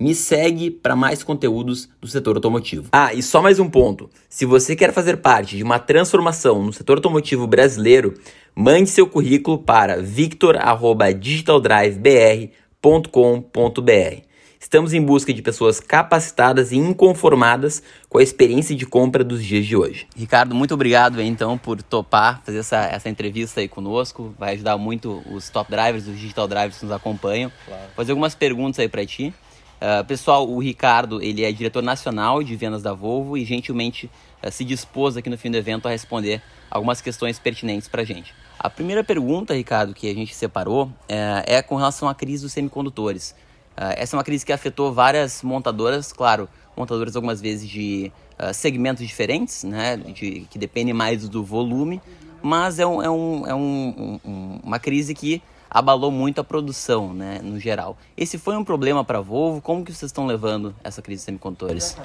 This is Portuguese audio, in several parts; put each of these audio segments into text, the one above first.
Me segue para mais conteúdos do setor automotivo. Ah, e só mais um ponto. Se você quer fazer parte de uma transformação no setor automotivo brasileiro, mande seu currículo para victor@digitaldrivebr.com.br. Estamos em busca de pessoas capacitadas e inconformadas com a experiência de compra dos dias de hoje. Ricardo, muito obrigado então por topar fazer essa, essa entrevista aí conosco. Vai ajudar muito os top drivers, os digital drivers que nos acompanham. Claro. Fazer algumas perguntas aí para ti. Uh, pessoal, o Ricardo, ele é diretor nacional de vendas da Volvo e gentilmente uh, se dispôs aqui no fim do evento a responder algumas questões pertinentes para a gente. A primeira pergunta, Ricardo, que a gente separou uh, é com relação à crise dos semicondutores. essa é uma crise que afetou várias montadoras, claro, montadoras algumas vezes de segmentos diferentes, né, de, que dependem mais do volume, mas é, um, é, um, é um, uma crise que abalou muito a produção, né, no geral. Esse foi um problema para a Volvo? Como que vocês estão levando essa crise de semicondutores?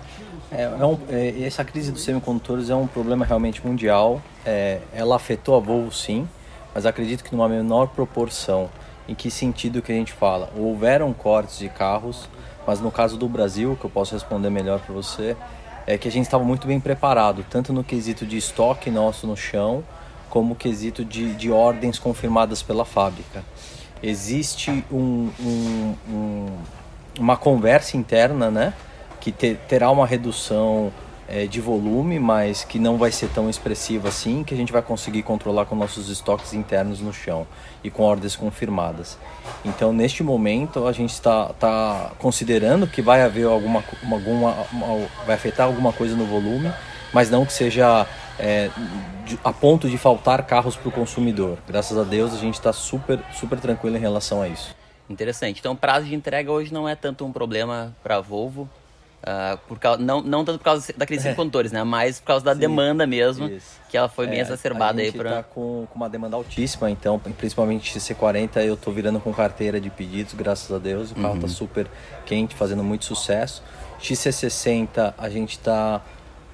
É, é um, é, essa crise dos semicondutores é um problema realmente mundial. É, ela afetou a Volvo sim, mas acredito que numa menor proporção. Em que sentido que a gente fala? Houveram cortes de carros, mas no caso do Brasil, que eu posso responder melhor para você, é que a gente estava muito bem preparado, tanto no quesito de estoque nosso no chão, como quesito de, de ordens confirmadas pela fábrica existe um, um, um, uma conversa interna, né? Que ter, terá uma redução é, de volume, mas que não vai ser tão expressiva assim, que a gente vai conseguir controlar com nossos estoques internos no chão e com ordens confirmadas. Então, neste momento, a gente está tá considerando que vai haver alguma, alguma vai afetar alguma coisa no volume, mas não que seja é, de, a ponto de faltar carros para o consumidor. Graças a Deus a gente está super, super tranquilo em relação a isso. Interessante. Então, prazo de entrega hoje não é tanto um problema para a Volvo, uh, por causa, não, não tanto por causa da crise de é. condutores, né? Mas por causa da Sim, demanda mesmo, isso. que ela foi bem é, exacerbada aí para. está com, com uma demanda altíssima, então, principalmente XC40, eu estou virando com carteira de pedidos, graças a Deus. O carro está uhum. super quente, fazendo muito sucesso. XC60, a gente está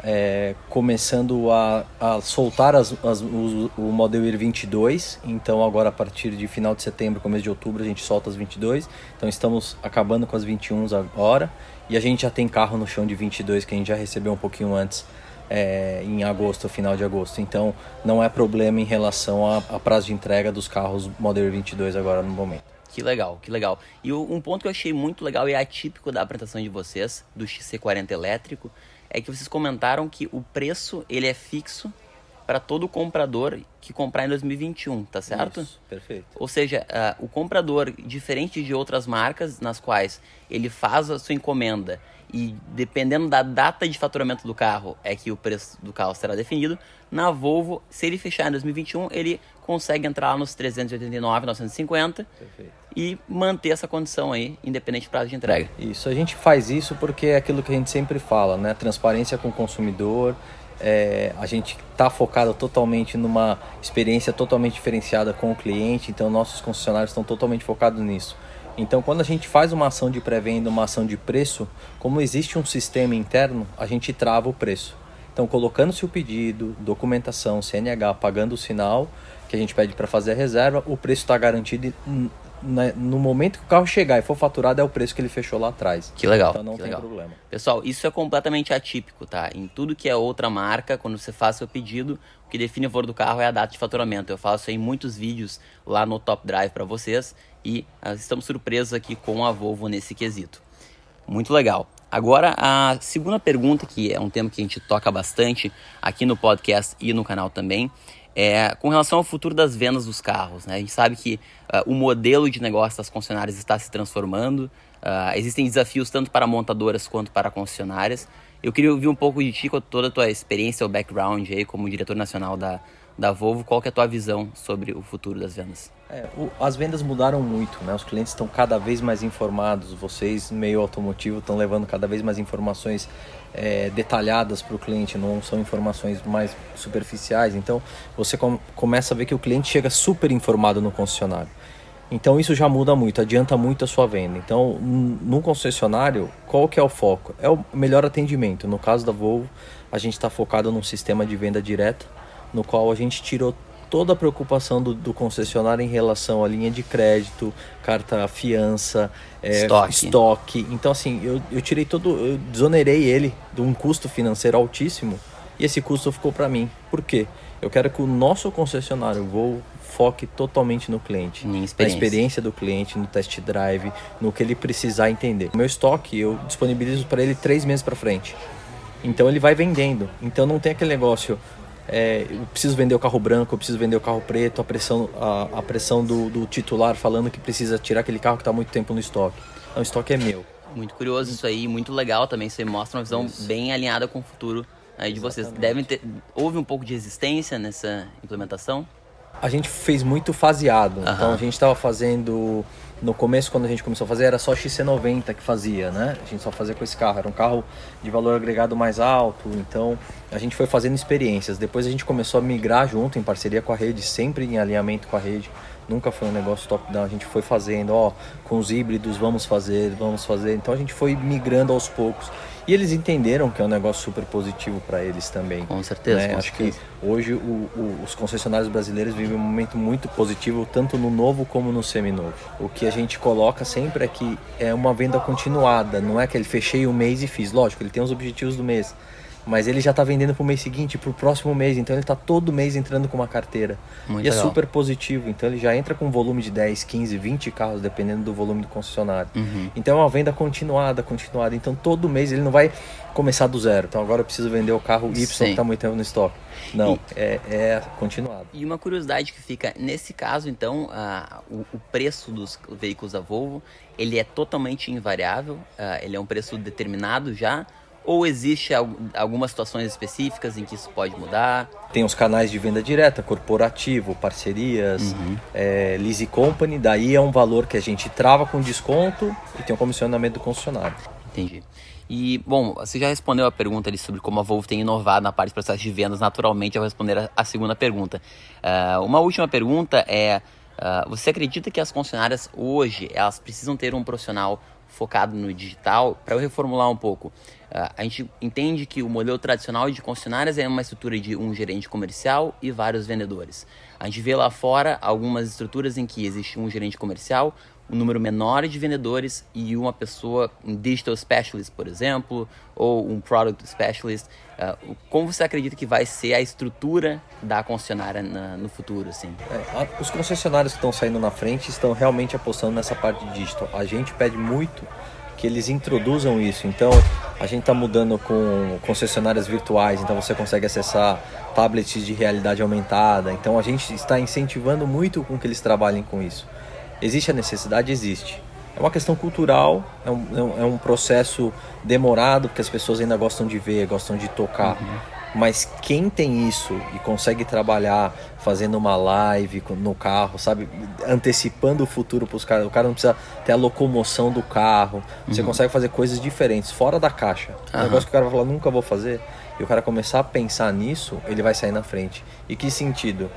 é, começando a, a soltar as, as, o, Model Year 22. Então, agora a partir de final de setembro, começo de outubro, a gente solta as 22. Então, estamos acabando com as 21 agora. E a gente já tem carro no chão de 22 que a gente já recebeu um pouquinho antes, é, em agosto, final de agosto. Então, não é problema em relação a prazo de entrega dos carros Model Year 22 agora no momento. Que legal, que legal. E um ponto que eu achei muito legal e atípico da apresentação de vocês, do XC40 elétrico, é que vocês comentaram que o preço ele é fixo para todo comprador que comprar em 2021, tá certo? Isso, perfeito. Ou seja, uh, o comprador, diferente de outras marcas nas quais ele faz a sua encomenda e dependendo da data de faturamento do carro é que o preço do carro será definido, na Volvo, se ele fechar em 2021, ele consegue entrar nos 389, 950 Perfeito. e manter essa condição aí, independente do prazo de entrega. Isso, a gente faz isso porque é aquilo que a gente sempre fala, né? Transparência com o consumidor, é, a gente está focado totalmente numa experiência totalmente diferenciada com o cliente, então nossos concessionários estão totalmente focados nisso. Então, quando a gente faz uma ação de pré-venda, uma ação de preço, como existe um sistema interno, a gente trava o preço. Então, colocando-se o pedido, documentação, CNH, pagando o sinal que a gente pede para fazer a reserva, o preço está garantido no momento que o carro chegar e for faturado é o preço que ele fechou lá atrás. Que legal. Então não tem legal. problema. Pessoal, isso é completamente atípico, tá? Em tudo que é outra marca, quando você faz seu pedido, o que define o valor do carro é a data de faturamento. Eu faço aí muitos vídeos lá no Top Drive para vocês e uh, estamos surpresos aqui com a Volvo nesse quesito. Muito legal. Agora, a segunda pergunta, que é um tema que a gente toca bastante aqui no podcast e no canal também, é com relação ao futuro das vendas dos carros. Né? A gente sabe que uh, o modelo de negócio das concessionárias está se transformando, uh, existem desafios tanto para montadoras quanto para concessionárias. Eu queria ouvir um pouco de ti, com toda a tua experiência, o background aí como diretor nacional da, da Volvo, qual que é a tua visão sobre o futuro das vendas? É, o, as vendas mudaram muito, né? Os clientes estão cada vez mais informados. Vocês, meio automotivo, estão levando cada vez mais informações é, detalhadas para o cliente, não são informações mais superficiais. Então, você com, começa a ver que o cliente chega super informado no concessionário. Então, isso já muda muito, adianta muito a sua venda. Então, no concessionário, qual que é o foco? É o melhor atendimento. No caso da Volvo, a gente está focado num sistema de venda direta, no qual a gente tirou toda a preocupação do, do, concessionário em relação à linha de crédito, carta fiança, é, estoque. estoque. Então, assim, eu, eu tirei todo, eu desonerei ele de um custo financeiro altíssimo e esse custo ficou para mim. Por quê? Eu quero que o nosso concessionário vou foque totalmente no cliente, experiência. na experiência do cliente, no test drive, no que ele precisar entender. O meu estoque eu disponibilizo para ele três meses para frente. Então ele vai vendendo. Então não tem aquele negócio, é, eu preciso vender o carro branco, eu preciso vender o carro preto, a pressão, a, a pressão do, do, titular falando que precisa tirar aquele carro que está muito tempo no estoque. Não, o estoque é meu. Muito curioso isso aí, muito legal também. Você mostra uma visão isso. bem alinhada com o futuro aí de vocês. Devem ter, houve um pouco de resistência nessa implementação? A gente fez muito faseado. Então a gente estava fazendo no começo, quando a gente começou a fazer, era só XC90 que fazia, né? A gente só fazia com esse carro. Era um carro de valor agregado mais alto, então a gente foi fazendo experiências. Depois a gente começou a migrar junto, em parceria com a rede, sempre em alinhamento com a rede. Nunca foi um negócio top-down. A gente foi fazendo, ó, com os híbridos, vamos fazer, vamos fazer. Então a gente foi migrando aos poucos. E eles entenderam que é um negócio super positivo para eles também. Com certeza. Né? Com Acho certeza. que hoje o, o, os concessionários brasileiros vivem um momento muito positivo, tanto no novo como no seminovo. O que a gente coloca sempre é que é uma venda continuada, não é que ele fechei o mês e fiz. Lógico, ele tem os objetivos do mês mas ele já está vendendo para o mês seguinte, para o próximo mês, então ele está todo mês entrando com uma carteira. Muito e é legal. é super positivo, então ele já entra com um volume de 10, 15, 20 carros, dependendo do volume do concessionário. Uhum. Então é uma venda continuada, continuada. Então todo mês ele não vai começar do zero. Então agora eu preciso vender o carro Y Sim. que está muito tempo no estoque. Não, e, é, é continuado. E uma curiosidade que fica, nesse caso então, uh, o, o, preço dos veículos da Volvo, ele é totalmente invariável, uh, ele é um preço determinado já, ou existe algumas situações específicas em que isso pode mudar? Tem os canais de venda direta, corporativo, parcerias, uhum. é, lease company, daí é um valor que a gente trava com desconto e tem um comissionamento do concessionário. Entendi. E, bom, você já respondeu a pergunta ali sobre como a Volvo tem inovado na parte de processo de vendas. Naturalmente, eu vou responder a, a segunda pergunta. Uh, uma última pergunta é, uh, você acredita que as concessionárias hoje, elas precisam ter um profissional focado no digital? Para eu reformular um pouco, Uh, a gente entende que o modelo tradicional de concessionárias é uma estrutura de um gerente comercial e vários vendedores. A gente vê lá fora algumas estruturas em que existe um gerente comercial, um número menor de vendedores e uma pessoa, um digital specialist, por exemplo, ou um product specialist. Uh, como você acredita que vai ser a estrutura da concessionária na, no futuro? Assim? É, os concessionários que estão saindo na frente estão realmente apostando nessa parte digital. A gente pede muito que eles introduzam isso. Então, a gente está mudando com concessionárias virtuais, então você consegue acessar tablets de realidade aumentada. Então, a gente está incentivando muito com que eles trabalhem com isso. Existe a necessidade? Existe. É uma questão cultural, é um, é um processo demorado, porque as pessoas ainda gostam de ver, gostam de tocar. Uhum. Mas quem tem isso e consegue trabalhar fazendo uma live no carro, sabe? Antecipando o futuro para os caras. O cara não precisa ter a locomoção do carro. Você uhum. consegue fazer coisas diferentes, fora da caixa. Uhum. Um negócio que o cara vai falar, nunca vou fazer. E o cara começar a pensar nisso, ele vai sair na frente. E que sentido?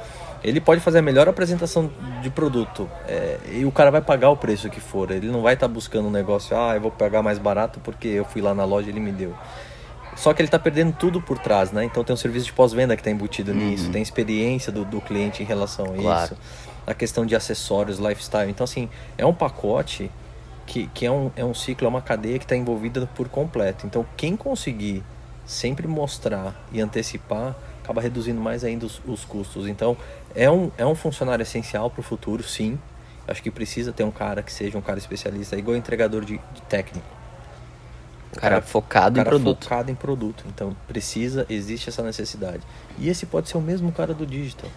Ele pode fazer a melhor apresentação de produto é, e o cara vai pagar o preço que for. Ele não vai estar tá buscando um negócio, ah, eu vou pagar mais barato porque eu fui lá na loja e ele me deu. Só que ele está perdendo tudo por trás, né? Então tem um serviço de pós-venda que está embutido uhum. nisso, tem experiência do, do cliente em relação a claro. isso, a questão de acessórios, lifestyle. Então, assim, é um pacote que, que é, um, é um ciclo, é uma cadeia que está envolvida por completo. Então, quem conseguir sempre mostrar e antecipar, acaba reduzindo mais ainda os, os custos. Então, é um, é um funcionário essencial para o futuro, sim. Acho que precisa ter um cara que seja um cara especialista, igual entregador de, de técnico cara, cara focado cara em produto. focado em produto. Então precisa, existe essa necessidade. E esse pode ser o mesmo cara do digital.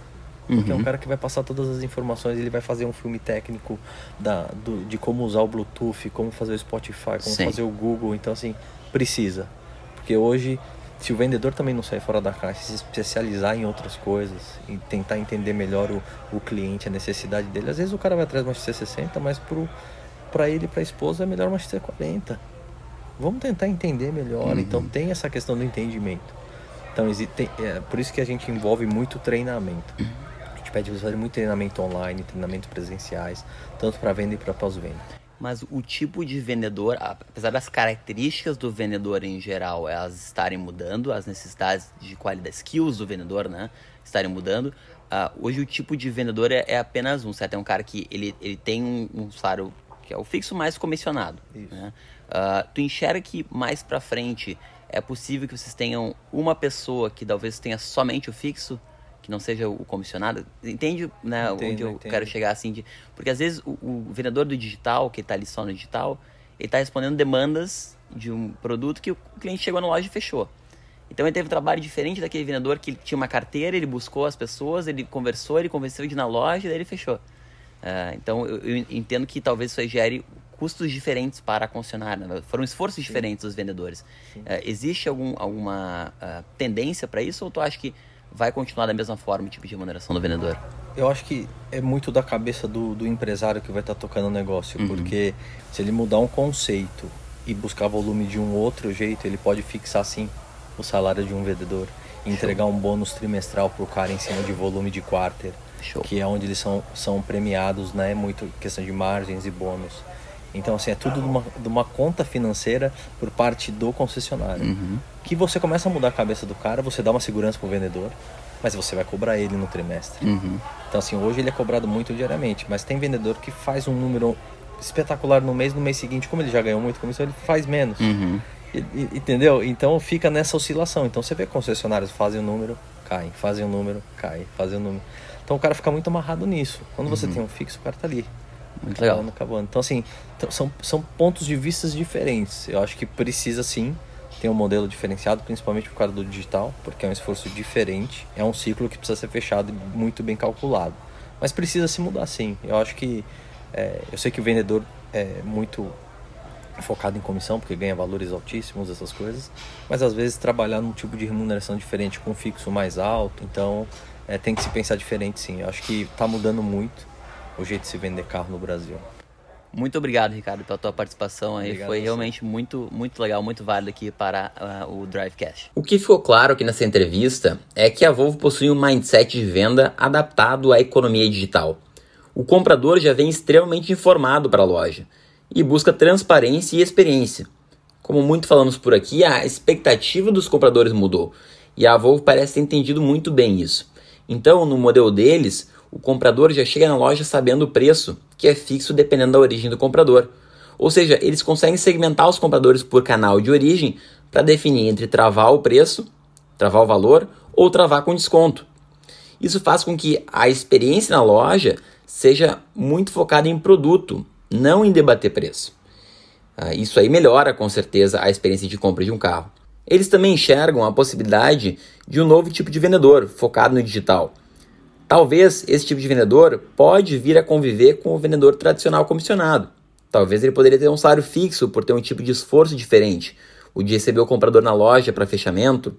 Porque uhum. é um uhum. cara que vai passar todas as informações, ele vai fazer um filme técnico da, do, de como usar o Bluetooth, como fazer o Spotify, como Sim. fazer o Google. Então, assim, precisa. Porque hoje se o vendedor também não sair fora da caixa, se especializar em outras coisas e tentar entender melhor o, o cliente, a necessidade dele, às vezes o cara vai atrás de uma XC60, mas para ele e para a esposa é melhor uma XC40. Vamos tentar entender melhor. Uhum. Então tem essa questão do entendimento. Então existe, é por isso que a gente envolve muito treinamento. A gente pede para fazer muito treinamento online, treinamentos presenciais, tanto para venda e para pós-venda mas o tipo de vendedor, apesar das características do vendedor em geral, elas estarem mudando, as necessidades de qualidade, skills do vendedor, né, estarem mudando, uh, hoje o tipo de vendedor é, é, apenas um, certo? É um cara que ele, ele tem um, um salário que é o fixo mais comissionado. Né? Uh, tu enxerga que mais para frente é possível que vocês tenham uma pessoa que talvez tenha somente o fixo que não seja o comissionado. Entende né, entendo, onde eu entendo. quero chegar assim? De, porque às vezes o, o vendedor do digital, que está ali só no digital, ele está respondendo demandas de um produto que o cliente chegou na loja e fechou. Então ele teve um trabalho diferente daquele vendedor que tinha uma carteira, ele buscou as pessoas, ele conversou, ele convenceu de ir na loja e daí ele fechou. Uh, então eu, eu, entendo que talvez isso aí gere custos diferentes para a concessionária. Né? Foram esforços Sim. diferentes dos vendedores. Uh, existe algum, alguma uh, tendência para isso ou tu acha que vai continuar da mesma forma o tipo de remuneração do vendedor? Eu acho que é muito da cabeça do, do empresário que vai estar tá tocando o negócio, uhum. porque se ele mudar um conceito e buscar volume de um outro jeito, ele pode fixar sim o salário de um vendedor entregar um bônus trimestral para o cara em cima de volume de quarter, Show. que é onde eles são, são premiados, né? Muito questão de margens e bônus. Então, assim, é tudo de uma, de uma conta financeira por parte do concessionário. Uhum. Que você começa a mudar a cabeça do cara, você dá uma segurança pro vendedor, mas você vai cobrar ele no trimestre. Uhum. Então, assim, hoje ele é cobrado muito diariamente, mas tem vendedor que faz um número espetacular no mês, no mês seguinte, como ele já ganhou muito comissão, ele faz menos. Uhum. E, e, entendeu? Então fica nessa oscilação. Então você vê concessionários fazem o um número, caem, fazem o um número, caem, fazem o um número. Então o cara fica muito amarrado nisso. Quando você uhum. tem um fixo, o cara tá ali. Muito legal. Acabando, Então, assim, são, são pontos de vistas diferentes. Eu acho que precisa sim ter um modelo diferenciado, principalmente por causa do digital, porque é um esforço diferente. É um ciclo que precisa ser fechado e muito bem calculado. Mas precisa se mudar sim. Eu acho que. É, eu sei que o vendedor é muito focado em comissão, porque ganha valores altíssimos, essas coisas. Mas às vezes trabalhar num tipo de remuneração diferente, com fixo mais alto. Então é, tem que se pensar diferente sim. Eu acho que está mudando muito o jeito de se vender carro no Brasil. Muito obrigado, Ricardo, pela tua participação aí. Obrigado Foi realmente muito, muito legal, muito válido aqui para uh, o Drivecast. O que ficou claro aqui nessa entrevista é que a Volvo possui um mindset de venda adaptado à economia digital. O comprador já vem extremamente informado para a loja e busca transparência e experiência. Como muito falamos por aqui, a expectativa dos compradores mudou e a Volvo parece ter entendido muito bem isso. Então, no modelo deles, o comprador já chega na loja sabendo o preço, que é fixo dependendo da origem do comprador. Ou seja, eles conseguem segmentar os compradores por canal de origem para definir entre travar o preço, travar o valor ou travar com desconto. Isso faz com que a experiência na loja seja muito focada em produto, não em debater preço. Ah, isso aí melhora com certeza a experiência de compra de um carro. Eles também enxergam a possibilidade de um novo tipo de vendedor focado no digital Talvez esse tipo de vendedor pode vir a conviver com o vendedor tradicional comissionado. Talvez ele poderia ter um salário fixo por ter um tipo de esforço diferente, o de receber o comprador na loja para fechamento.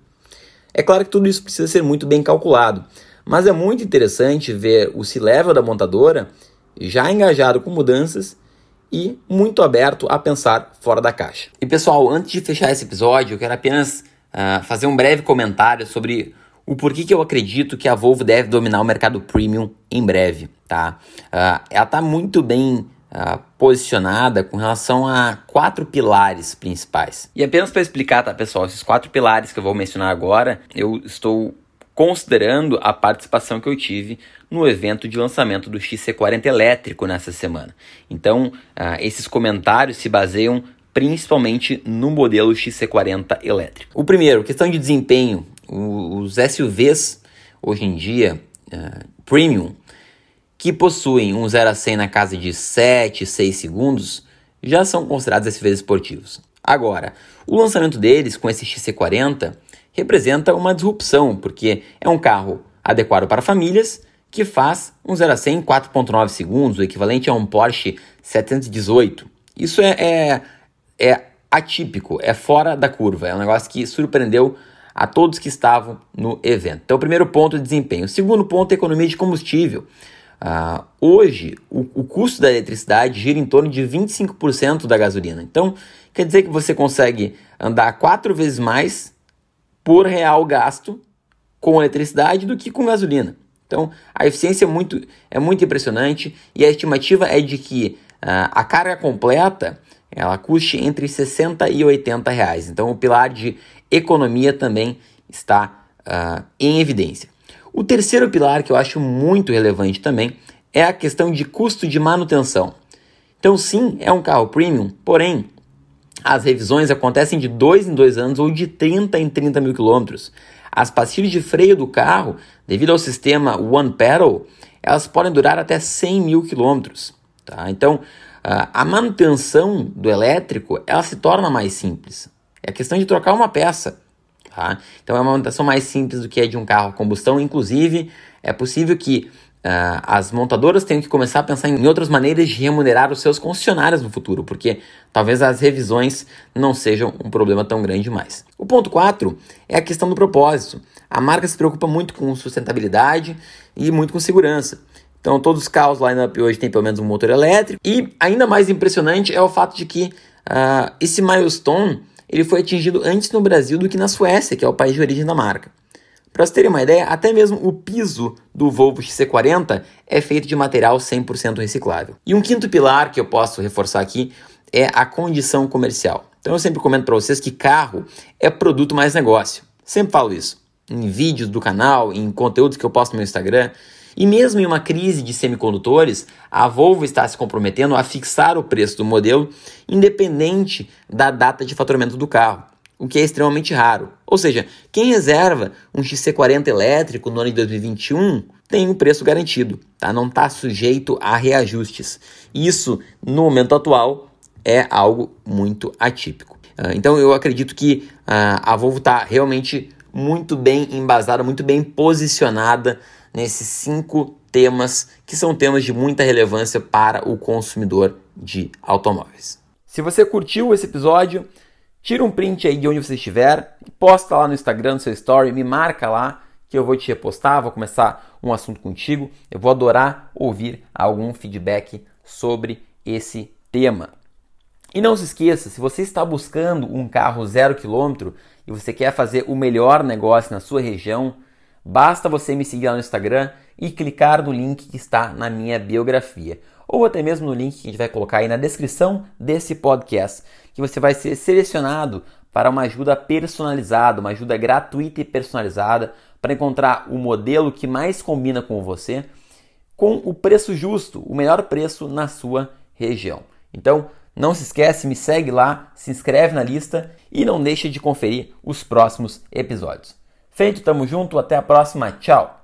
É claro que tudo isso precisa ser muito bem calculado, mas é muito interessante ver o C-level da montadora já engajado com mudanças e muito aberto a pensar fora da caixa. E pessoal, antes de fechar esse episódio, eu quero apenas uh, fazer um breve comentário sobre o porquê que eu acredito que a Volvo deve dominar o mercado premium em breve, tá? Uh, ela está muito bem uh, posicionada com relação a quatro pilares principais. E apenas para explicar, tá, pessoal, esses quatro pilares que eu vou mencionar agora, eu estou considerando a participação que eu tive no evento de lançamento do XC40 elétrico nessa semana. Então, uh, esses comentários se baseiam principalmente no modelo XC40 elétrico. O primeiro, questão de desempenho os SUVs, hoje em dia, uh, premium, que possuem um 0 a 100 na casa de 7, 6 segundos, já são considerados SUVs esportivos. Agora, o lançamento deles com esse XC40 representa uma disrupção, porque é um carro adequado para famílias que faz um 0 a 100 em 4.9 segundos, o equivalente a um Porsche 718. Isso é, é, é atípico, é fora da curva, é um negócio que surpreendeu a todos que estavam no evento. Então, o primeiro ponto é desempenho. O segundo ponto é economia de combustível. Uh, hoje, o, o, custo da eletricidade gira em torno de 25% da gasolina. Então, quer dizer que você consegue andar quatro vezes mais por real gasto com eletricidade do que com gasolina. Então, a eficiência é muito, é muito impressionante e a estimativa é de que uh, a carga completa ela custe entre 60 e 80 reais. Então, o pilar de economia também está uh, em evidência. O terceiro pilar que eu acho muito relevante também é a questão de custo de manutenção. Então, sim, é um carro premium, porém, as revisões acontecem de 2 em 2 anos ou de 30 em 30 mil quilômetros. As pastilhas de freio do carro, devido ao sistema One Pedal, elas podem durar até 100 mil quilômetros. Tá? Então, a manutenção do elétrico ela se torna mais simples. É a questão de trocar uma peça. Tá? Então é uma manutenção mais simples do que a de um carro a combustão. Inclusive, é possível que uh, as montadoras tenham que começar a pensar em outras maneiras de remunerar os seus concessionários no futuro, porque talvez as revisões não sejam um problema tão grande mais. O ponto 4 é a questão do propósito. A marca se preocupa muito com sustentabilidade e muito com segurança. Então, todos os carros line-up hoje têm pelo menos um motor elétrico. E ainda mais impressionante é o fato de que uh, esse milestone ele foi atingido antes no Brasil do que na Suécia, que é o país de origem da marca. Para vocês terem uma ideia, até mesmo o piso do Volvo XC40 é feito de material 100% reciclável. E um quinto pilar que eu posso reforçar aqui é a condição comercial. Então eu sempre comento para vocês que carro é produto mais negócio. Sempre falo isso. Em vídeos do canal, em conteúdos que eu posto no meu Instagram. E mesmo em uma crise de semicondutores, a Volvo está se comprometendo a fixar o preço do modelo independente da data de faturamento do carro, o que é extremamente raro. Ou seja, quem reserva um XC40 elétrico no ano de 2021 tem o um preço garantido, tá? não está sujeito a reajustes. Isso, no momento atual, é algo muito atípico. Ah, então eu acredito que ah, a Volvo está realmente muito bem embasada, muito bem posicionada nesses cinco temas que são temas de muita relevância para o consumidor de automóveis. Se você curtiu esse episódio, tira um print aí de onde você estiver, posta lá no Instagram, no seu story, me marca lá que eu vou te repostar, vou começar um assunto contigo. Eu vou adorar ouvir algum feedback sobre esse tema. E não se esqueça, se você está buscando um carro zero quilômetro e você quer fazer o melhor negócio na sua região, Basta você me seguir lá no Instagram e clicar no link que está na minha biografia, ou até mesmo no link que a gente vai colocar aí na descrição desse podcast, que você vai ser selecionado para uma ajuda personalizada, uma ajuda gratuita e personalizada para encontrar o modelo que mais combina com você, com o preço justo, o melhor preço na sua região. Então, não se esquece, me segue lá, se inscreve na lista e não deixe de conferir os próximos episódios. Feito, tamo junto, até a próxima, tchau!